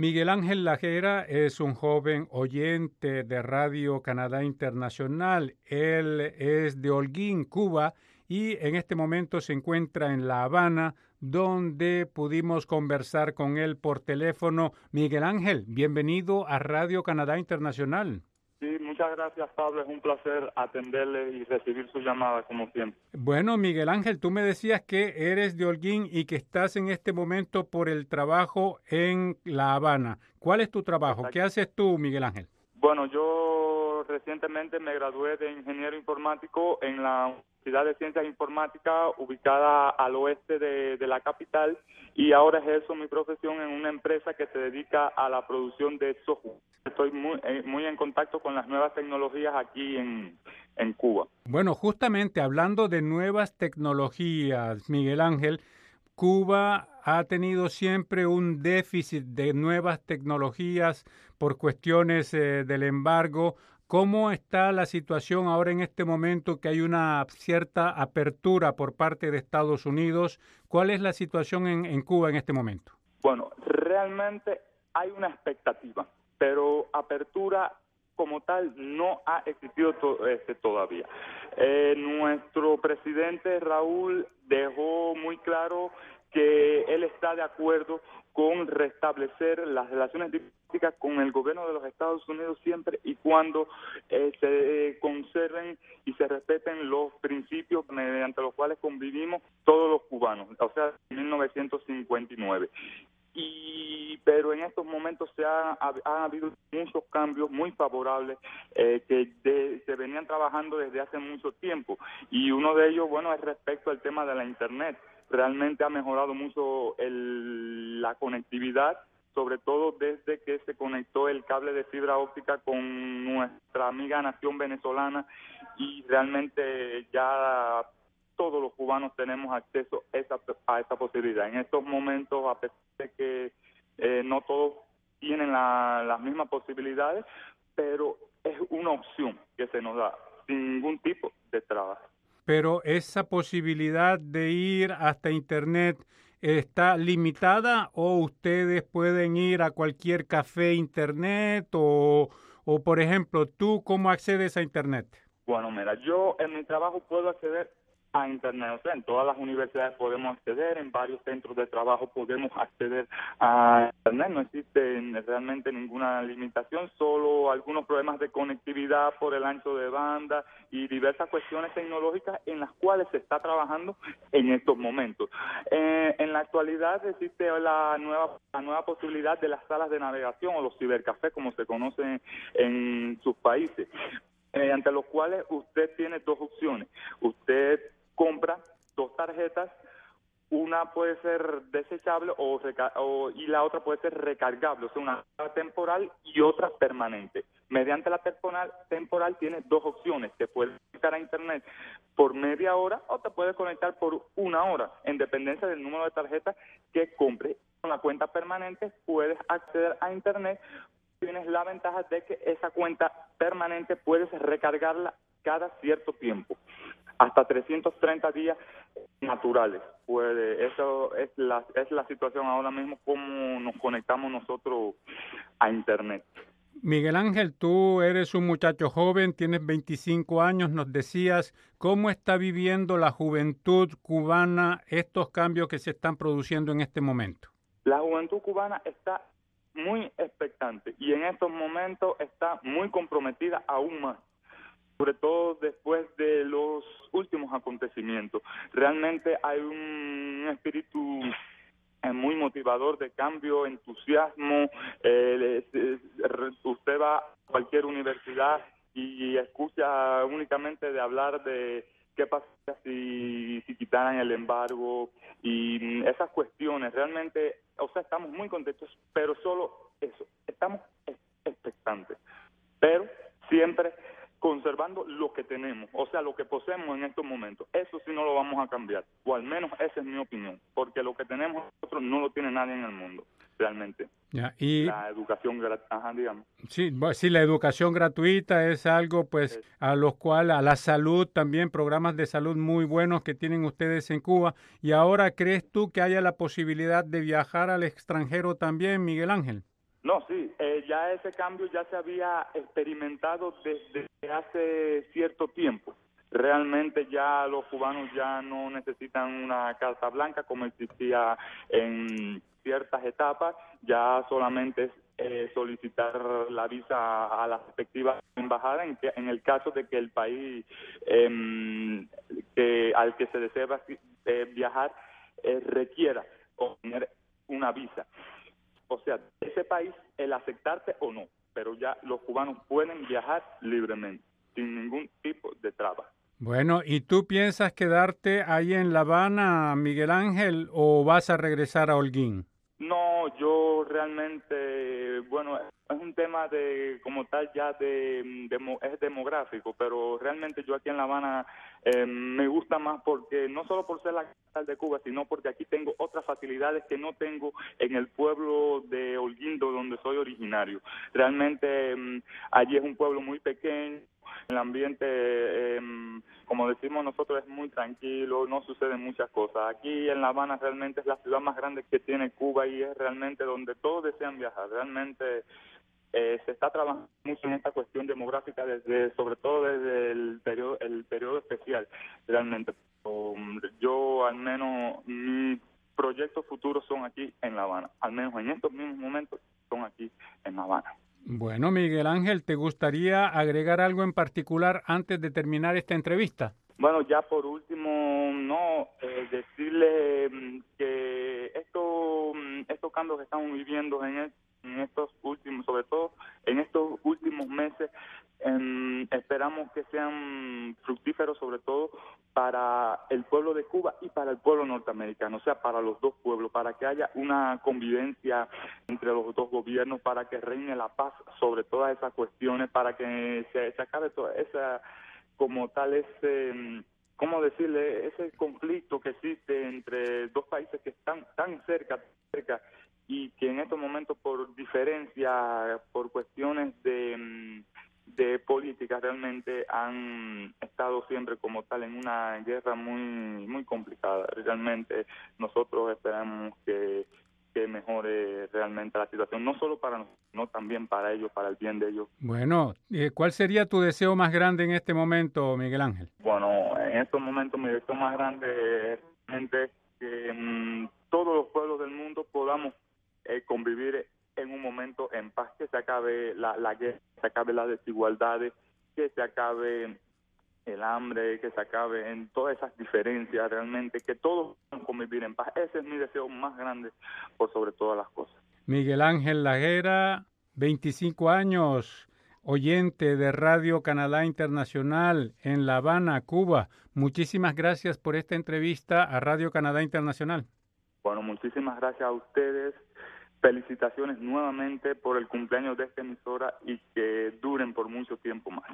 Miguel Ángel Lajera es un joven oyente de Radio Canadá Internacional. Él es de Holguín, Cuba, y en este momento se encuentra en La Habana, donde pudimos conversar con él por teléfono. Miguel Ángel, bienvenido a Radio Canadá Internacional. Muchas gracias Pablo, es un placer atenderle y recibir su llamada como siempre. Bueno, Miguel Ángel, tú me decías que eres de Holguín y que estás en este momento por el trabajo en La Habana. ¿Cuál es tu trabajo? ¿Qué haces tú, Miguel Ángel? Bueno, yo recientemente me gradué de ingeniero informático en la Universidad de Ciencias Informáticas ubicada al oeste de, la capital y ahora ejerzo mi profesión en una empresa que se dedica a la producción de software. Estoy muy, eh, muy en contacto con las nuevas tecnologías aquí en, en Cuba. Bueno, justamente hablando de nuevas tecnologías, Miguel Ángel, Cuba ha tenido siempre un déficit de nuevas tecnologías por cuestiones eh, del embargo. ¿Cómo está la situación ahora en este momento que hay una cierta apertura por parte de Estados Unidos? ¿Cuál es la situación en, Cuba en este momento? Bueno, realmente hay una expectativa, pero apertura como tal no ha existido este, todavía. Eh, nuestro presidente Raúl dejó muy claro que él está de acuerdo con restablecer las relaciones diplomáticas con el gobierno de los Estados Unidos siempre y cuando eh, se conserven y se respeten los principios mediante los cuales convivimos todos los cubanos, o sea, en 1959 y pero en estos momentos se ha, ha, habido muchos cambios muy favorables eh, que se venían trabajando desde hace mucho tiempo. Y uno de ellos bueno es respecto al tema de la internet. Realmente ha mejorado mucho el, la conectividad sobre todo desde que se conectó el cable de fibra óptica con nuestra amiga nación venezolana y realmente ya todos los cubanos tenemos acceso a esa, a esa posibilidad. En estos momentos, a pesar de que eh, no todos tienen las mismas posibilidades, pero es una opción que se nos da sin ningún tipo de trabajo. Pero esa posibilidad de ir hasta Internet está limitada o ustedes pueden ir a cualquier café Internet o, o por ejemplo, tú cómo accedes a Internet? Bueno, mira, yo en mi trabajo puedo acceder a Internet. O sea, en todas las universidades podemos acceder, en varios centros de trabajo podemos acceder a Internet. No existe realmente ninguna limitación, solo algunos problemas de conectividad por el ancho de banda y diversas cuestiones tecnológicas en las cuales se está trabajando en estos momentos. Eh, en la actualidad existe la nueva, la nueva posibilidad de las salas de navegación o los cibercafés, como se conocen en sus países mediante los cuales usted tiene dos opciones. Usted compra dos tarjetas, una puede ser desechable o, y la otra puede ser recargable, o sea, una temporal y otra permanente. Mediante la temporal, temporal tienes dos opciones, te puedes conectar a internet por media hora o te puedes conectar por una hora, en dependencia del número de tarjetas que compres. Con la cuenta permanente puedes acceder a internet, tienes la ventaja de que esa cuenta permanente puedes recargarla cada cierto tiempo hasta 330 días naturales. Puede, eso es la, es la situación ahora mismo, cómo nos conectamos nosotros a Internet. Miguel Ángel, tú eres un muchacho joven, tienes 25 años, nos decías, ¿cómo está viviendo la juventud cubana estos cambios que se están produciendo en este momento? La juventud cubana está muy expectante y en estos momentos está muy comprometida aún más sobre todo después de los últimos acontecimientos. Realmente hay un espíritu eh, muy motivador de cambio, entusiasmo. Eh, usted va a cualquier universidad y escucha únicamente de hablar de qué pasa si, si quitaran el embargo y esas cuestiones. Realmente, o sea, estamos muy contentos, pero solo eso, estamos expectantes. Pero siempre conservando lo que tenemos, o sea, lo que poseemos en estos momentos. Eso sí no lo vamos a cambiar, o al menos esa es mi opinión, porque lo que tenemos nosotros no lo tiene nadie en el mundo, realmente. y la educación gratuita, digamos. Sí, sí, la educación gratuita es algo, pues, a los cuales, a la salud también, programas de salud muy buenos que tienen ustedes en Cuba. Y ahora, ¿crees tú que haya la posibilidad de viajar al extranjero también, Miguel Ángel? No, sí, ya ese cambio ya se había experimentado desde hace cierto tiempo. Realmente ya los cubanos ya no necesitan una carta blanca como existía en ciertas etapas, ya solamente es eh, solicitar la visa a la respectiva embajada en, en el caso de que el país em, que, al que se desea eh, viajar eh, requiera obtener una visa. O sea, ese país, el aceptarte o no, pero ya los cubanos pueden viajar libremente, sin ningún tipo de traba. Bueno, ¿y tú piensas quedarte ahí en La Habana, Miguel Ángel, o vas a regresar a Holguín? No, yo realmente, bueno, es un tema de, como tal, ya de, es demográfico, pero realmente yo aquí en La Habana eh, me gusta más porque, no solo por ser la capital de Cuba, sino porque aquí tengo otras facilidades que no tengo en el pueblo de Holguindo, donde soy originario. Realmente mm, allí es un pueblo muy pequeño, el ambiente, eh, como decimos nosotros, es muy tranquilo, no suceden muchas cosas. Aquí en La Habana realmente es la ciudad más grande que tiene Cuba y es realmente donde todos desean viajar. Realmente eh, se está trabajando mucho en esta cuestión demográfica desde, sobre todo desde el periodo, el periodo especial, realmente. yo al menos mis proyectos futuros son aquí en La Habana, al menos en estos mismos momentos son aquí en La Habana. Bueno, Miguel Ángel, ¿te gustaría agregar algo en particular antes de terminar esta entrevista? Bueno, ya por último, no, eh, decirle mm, que esto, mm, estos cambios que estamos viviendo en, estos últimos, sobre todo en estos últimos meses, em, esperamos que sean fructíferos sobre todo para pueblo de Cuba y para el pueblo norteamericano, o sea, para los dos pueblos, para que haya una convivencia entre los dos gobiernos, para que reine la paz sobre todas esas cuestiones, para que se, se acabe toda esa, como tal, ese... ¿cómo decirle? Ese conflicto que existe entre dos países que están tan cerca, cerca y que en estos momentos por diferencia, por cuestiones de, mm, de política realmente han estado siempre como tal en una guerra muy muy complicada. Realmente nosotros esperamos que, que mejore realmente la situación, no solo para nosotros, sino también para ellos, para el bien de ellos. Bueno, eh, ¿cuál sería tu deseo más grande en este momento, Miguel Ángel? Bueno, en estos momentos mi deseo más grande es que mm, todos los pueblos del mundo podamos eh, convivir en un momento en paz, que se acabe la, la guerra, que se acabe las desigualdades, que se acabe el hambre, que se acabe en todas esas diferencias realmente, que todos puedan convivir en paz. Ese es mi deseo más grande por sobre todas las cosas. Miguel Ángel Lajera, 25 años, oyente de Radio Canadá Internacional en La Habana, Cuba. Muchísimas gracias por esta entrevista a Radio Canadá Internacional. Bueno, muchísimas gracias a ustedes felicitaciones nuevamente por el cumpleaños de esta emisora y que duren por mucho tiempo más.